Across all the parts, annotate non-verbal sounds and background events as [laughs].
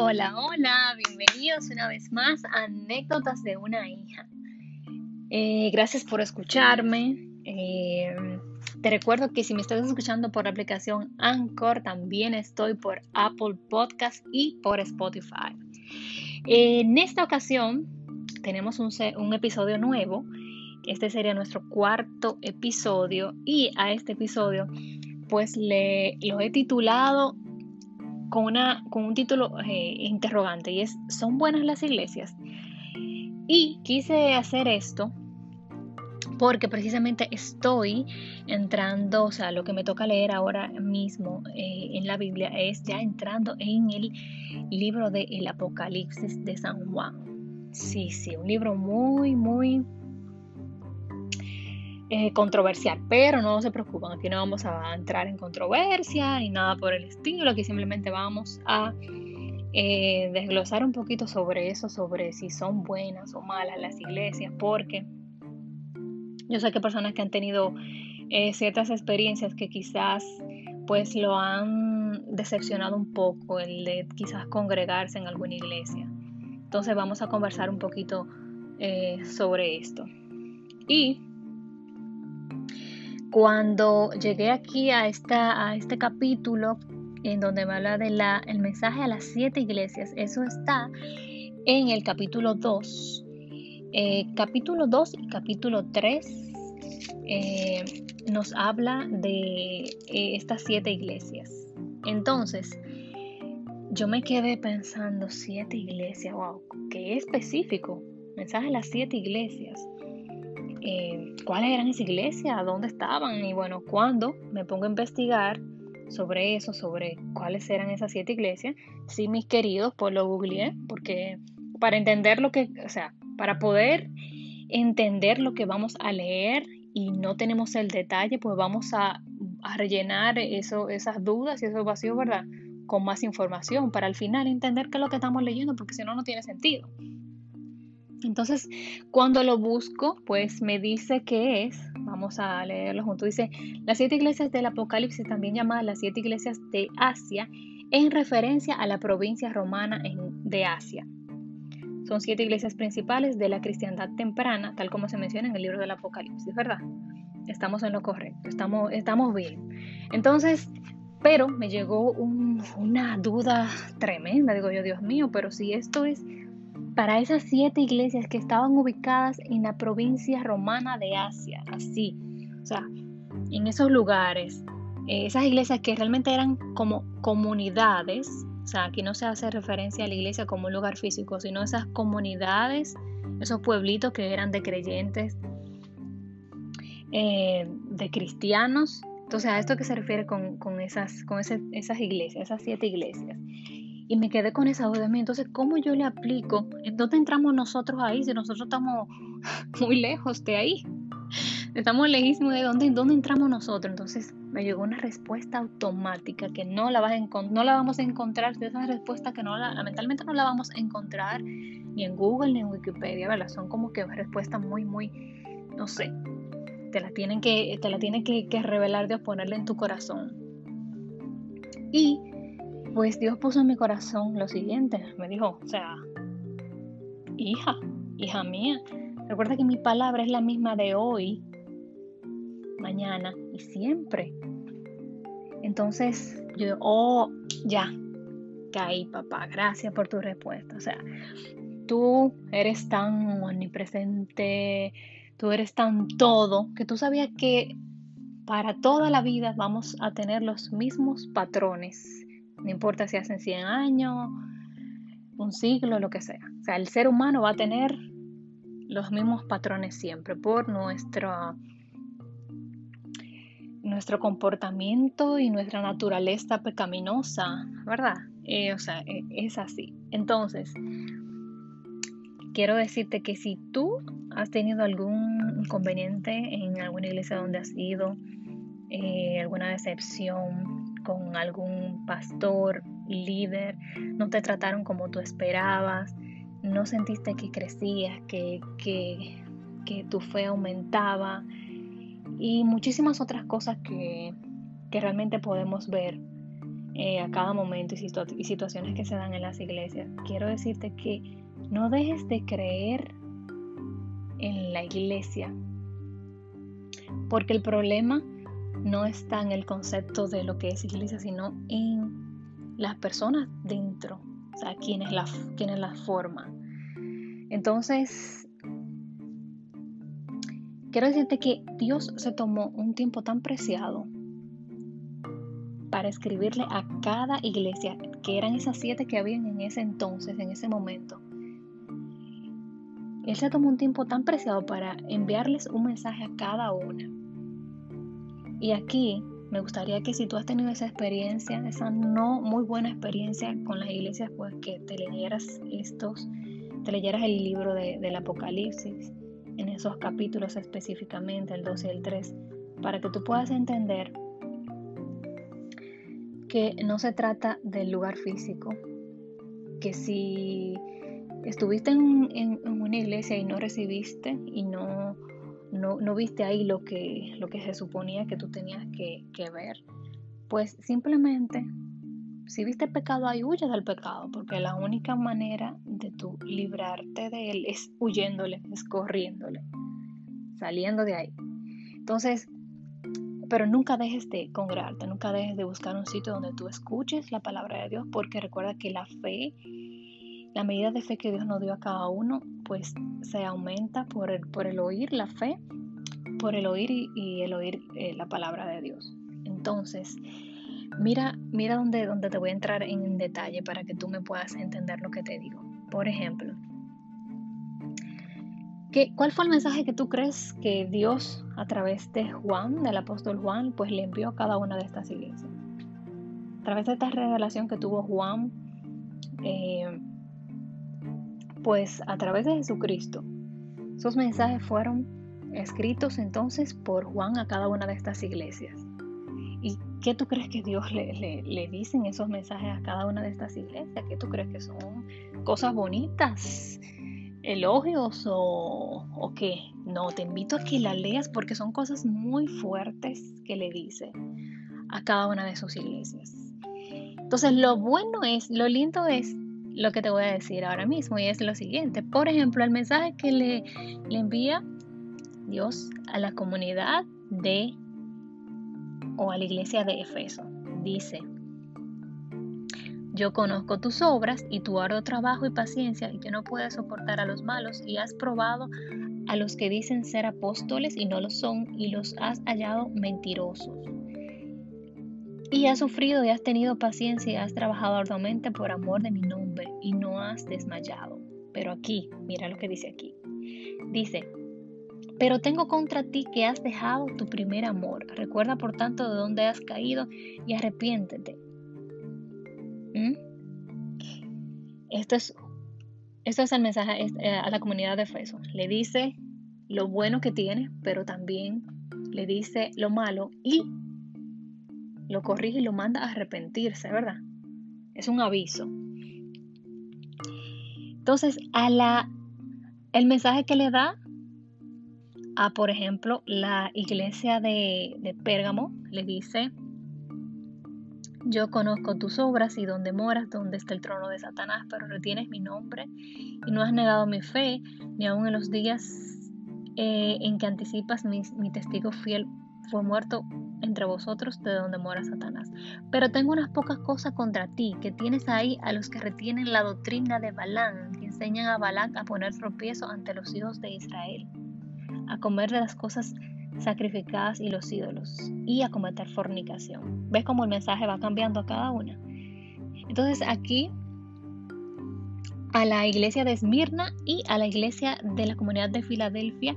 Hola, hola, bienvenidos una vez más a Anécdotas de una hija. Eh, gracias por escucharme. Eh, te recuerdo que si me estás escuchando por la aplicación Anchor, también estoy por Apple Podcast y por Spotify. En esta ocasión tenemos un, episodio nuevo. Este sería nuestro cuarto episodio y a este episodio pues lo he titulado con, una, con un título eh, interrogante y es, ¿son buenas las iglesias? Y quise hacer esto porque precisamente estoy entrando, o sea, lo que me toca leer ahora mismo eh, en la Biblia es ya entrando en el libro del Apocalipsis de San Juan. Sí, sí, un libro muy, muy eh, controversial, pero no se preocupen, aquí no vamos a entrar en controversia ni nada por el estilo, aquí simplemente vamos a eh, desglosar un poquito sobre eso, sobre si son buenas o malas las iglesias, porque yo sé que personas que han tenido eh, ciertas experiencias que quizás pues lo han decepcionado un poco el de quizás congregarse en alguna iglesia. Entonces vamos a conversar un poquito sobre esto. Y cuando llegué aquí a, este capítulo en donde me habla del el mensaje a las siete iglesias, eso está en el capítulo 2. Eh, capítulo 2 y capítulo 3 eh, nos habla de eh, estas siete iglesias. Entonces, yo me quedé pensando, siete iglesias, wow, qué específico. Mensaje a las siete iglesias. Eh, cuáles eran esas iglesias, dónde estaban y bueno, cuando me pongo a investigar sobre eso, sobre cuáles eran esas siete iglesias, sí, mis queridos, pues lo googleé, porque para entender lo que, o sea, para poder entender lo que vamos a leer y no tenemos el detalle, pues vamos a, rellenar eso, esas dudas y esos vacíos, ¿verdad? Con más información para al final entender qué es lo que estamos leyendo, porque si no, no tiene sentido. Entonces, cuando lo busco, pues me dice que es, vamos a leerlo juntos, dice, las siete iglesias del Apocalipsis, también llamadas las siete iglesias de Asia, en referencia a la provincia romana de Asia. Son siete iglesias principales de la cristiandad temprana, tal como se menciona en el libro del Apocalipsis, ¿verdad? Estamos en lo correcto, estamos, estamos bien. Entonces, pero me llegó una duda tremenda, digo yo, Dios mío, pero si esto es para esas siete iglesias que estaban ubicadas en la provincia romana de Asia, así, o sea, en esos lugares, eh, esas iglesias que realmente eran como comunidades, o sea, aquí no se hace referencia a la iglesia como un lugar físico, sino esas comunidades, esos pueblitos que eran de creyentes, eh, de cristianos. Entonces, a esto que se refiere con, esas, con esas iglesias, esas siete iglesias. Y me quedé con esa duda. Entonces, ¿cómo yo le aplico? ¿En dónde entramos nosotros ahí si nosotros estamos [laughs] muy lejos de ahí? Estamos lejísimos de dónde, dónde entramos nosotros. Entonces me llegó una respuesta automática que no la, vas a no la vamos a encontrar, de esas respuestas que no lamentablemente no la vamos a encontrar ni en Google ni en Wikipedia, ¿verdad? Son como que respuestas muy, muy, no sé, te la tienen que, te la tienen que, revelar Dios, ponerle en tu corazón. Y pues Dios puso en mi corazón lo siguiente, me dijo, o sea, hija, hija mía, recuerda que mi palabra es la misma de hoy, mañana y siempre. Entonces yo, oh, ya, caí, papá, gracias por tu respuesta. O sea, tú eres tan omnipresente, tú eres tan todo, que tú sabías que para toda la vida vamos a tener los mismos patrones no importa si hacen 100 años, un siglo, lo que sea. O sea, el ser humano va a tener los mismos patrones siempre por nuestro, nuestro comportamiento y nuestra naturaleza pecaminosa, ¿verdad? Eh, o sea, e, es así. Entonces, quiero decirte que si tú has tenido algún inconveniente en alguna iglesia donde has ido, eh, alguna decepción, con algún pastor, líder, no te trataron como tú esperabas, no sentiste que crecías, que, que, tu fe aumentaba y muchísimas otras cosas que, realmente podemos ver eh, a cada momento y, y situaciones que se dan en las iglesias. Quiero decirte que no dejes de creer en la iglesia, porque el problema no está en el concepto de lo que es iglesia, sino en las personas dentro, o sea, quienes la, quienes la forman. Entonces, quiero decirte que Dios se tomó un tiempo tan preciado para escribirle a cada iglesia, que eran esas siete que habían en ese entonces, en ese momento. Él se tomó un tiempo tan preciado para enviarles un mensaje a cada una. Y aquí me gustaría que si tú has tenido esa experiencia, esa no muy buena experiencia con las iglesias, pues que te leyeras estos, te leyeras el libro del Apocalipsis, en esos capítulos específicamente, el 2 y el 3, para que tú puedas entender que no se trata del lugar físico, que si estuviste en, una iglesia y no recibiste y no, no, viste ahí lo que, lo que se suponía que tú tenías que, ver, pues simplemente, si viste pecado ahí, huye del pecado, porque la única manera de tú librarte de él es huyéndole, es corriéndole, saliendo de ahí. Entonces, pero nunca dejes de congregarte, nunca dejes de buscar un sitio donde tú escuches la palabra de Dios, porque recuerda que la fe, la medida de fe que Dios nos dio a cada uno, pues se aumenta por el, por el oír la fe, por el oír y, el oír eh, la palabra de Dios. Entonces, mira, mira dónde te voy a entrar en detalle para que tú me puedas entender lo que te digo. Por ejemplo, ¿Cuál fue el mensaje que tú crees que Dios a través de Juan, del apóstol Juan, pues le envió a cada una de estas iglesias? A través de esta revelación que tuvo Juan, eh, pues a través de Jesucristo, esos mensajes fueron escritos entonces por Juan a cada una de estas iglesias. ¿Y qué tú crees que Dios le, le, le dice en esos mensajes a cada una de estas iglesias? ¿Qué tú crees que son cosas bonitas? elogios o, o qué. No, te invito a que la leas porque son cosas muy fuertes que le dice a cada una de sus iglesias. Entonces, lo bueno es, lo lindo es lo que te voy a decir ahora mismo y es lo siguiente. Por ejemplo, el mensaje que le, le envía Dios a la comunidad de o a la iglesia de Efeso. Dice, yo conozco tus obras y tu arduo trabajo y paciencia y que no puedes soportar a los malos y has probado a los que dicen ser apóstoles y no lo son y los has hallado mentirosos. Y has sufrido y has tenido paciencia y has trabajado arduamente por amor de mi nombre y no has desmayado. Pero aquí, mira lo que dice aquí. Dice, pero tengo contra ti que has dejado tu primer amor. Recuerda por tanto de dónde has caído y arrepiéntete ¿Mm? Esto, es, esto es el mensaje eh, a la comunidad de Efeso. Le dice lo bueno que tiene, pero también le dice lo malo y lo corrige y lo manda a arrepentirse, ¿verdad? Es un aviso. Entonces, a la, el mensaje que le da a, por ejemplo, la iglesia de, de Pérgamo, le dice, yo conozco tus obras y donde moras, donde está el trono de Satanás, pero retienes mi nombre y no has negado mi fe, ni aun en los días eh, en que anticipas mi, mi testigo fiel fue muerto entre vosotros de donde mora Satanás. Pero tengo unas pocas cosas contra ti, que tienes ahí a los que retienen la doctrina de Balán, que enseñan a Balán a poner tropiezo ante los hijos de Israel, a comer de las cosas sacrificadas y los ídolos y a cometer fornicación. ¿Ves cómo el mensaje va cambiando a cada una? Entonces aquí a la iglesia de Esmirna y a la iglesia de la comunidad de Filadelfia,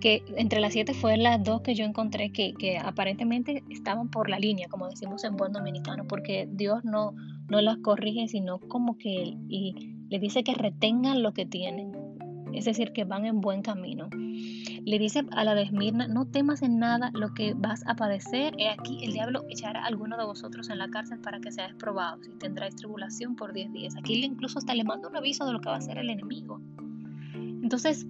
que entre las siete fueron las dos que yo encontré que, aparentemente estaban por la línea, como decimos en buen dominicano, porque Dios no, no las corrige, sino como que y le dice que retengan lo que tienen, es decir, que van en buen camino. Le dice a la de Esmirna, no temas en nada lo que vas a padecer. He aquí, el diablo echará a alguno de vosotros en la cárcel para que seáis probados y tendráis tribulación por 10 días. Aquí incluso hasta le manda un aviso de lo que va a hacer el enemigo. Entonces,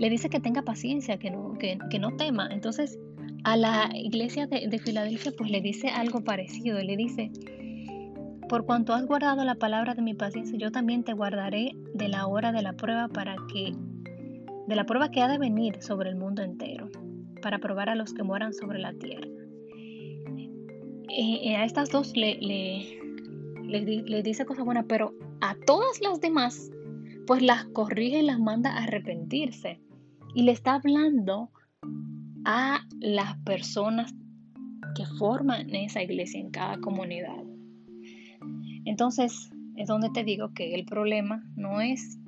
le dice que tenga paciencia, que no, que, que no tema. Entonces, a la iglesia de, de Filadelfia pues le dice algo parecido, le dice, por cuanto has guardado la palabra de mi paciencia, yo también te guardaré de la hora de la prueba para que, de la prueba que ha de venir sobre el mundo entero, para probar a los que moran sobre la tierra. Eh, eh, a estas dos le, le, dice cosas buenas, pero a todas las demás, pues las corrige y las manda a arrepentirse. Y le está hablando a las personas que forman esa iglesia en cada comunidad. Entonces, es donde te digo que el problema no es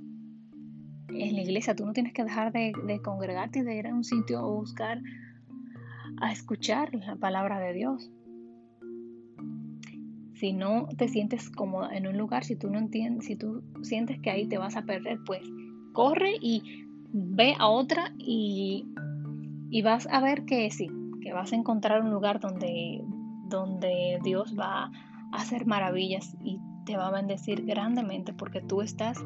en la iglesia. Tú no tienes que dejar de, congregarte y de ir a un sitio a buscar, a escuchar la palabra de Dios si no te sientes cómoda en un lugar, si tú no entiendes, si tú sientes que ahí te vas a perder, pues corre y ve a otra y, vas a ver que sí, que vas a encontrar un lugar donde, donde Dios va a hacer maravillas y te va a bendecir grandemente porque tú estás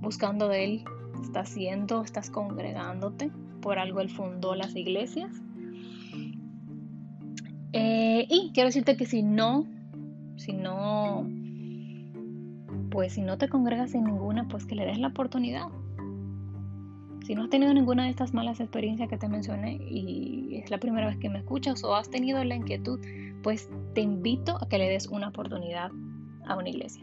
buscando de Él, estás haciendo, estás congregándote, por algo Él fundó las iglesias. Eh, y quiero decirte que si no si no, pues si no te congregas en ninguna, pues que le des la oportunidad. Si no has tenido ninguna de estas malas experiencias que te mencioné y es la primera vez que me escuchas o has tenido la inquietud, pues te invito a que le des una oportunidad a una iglesia.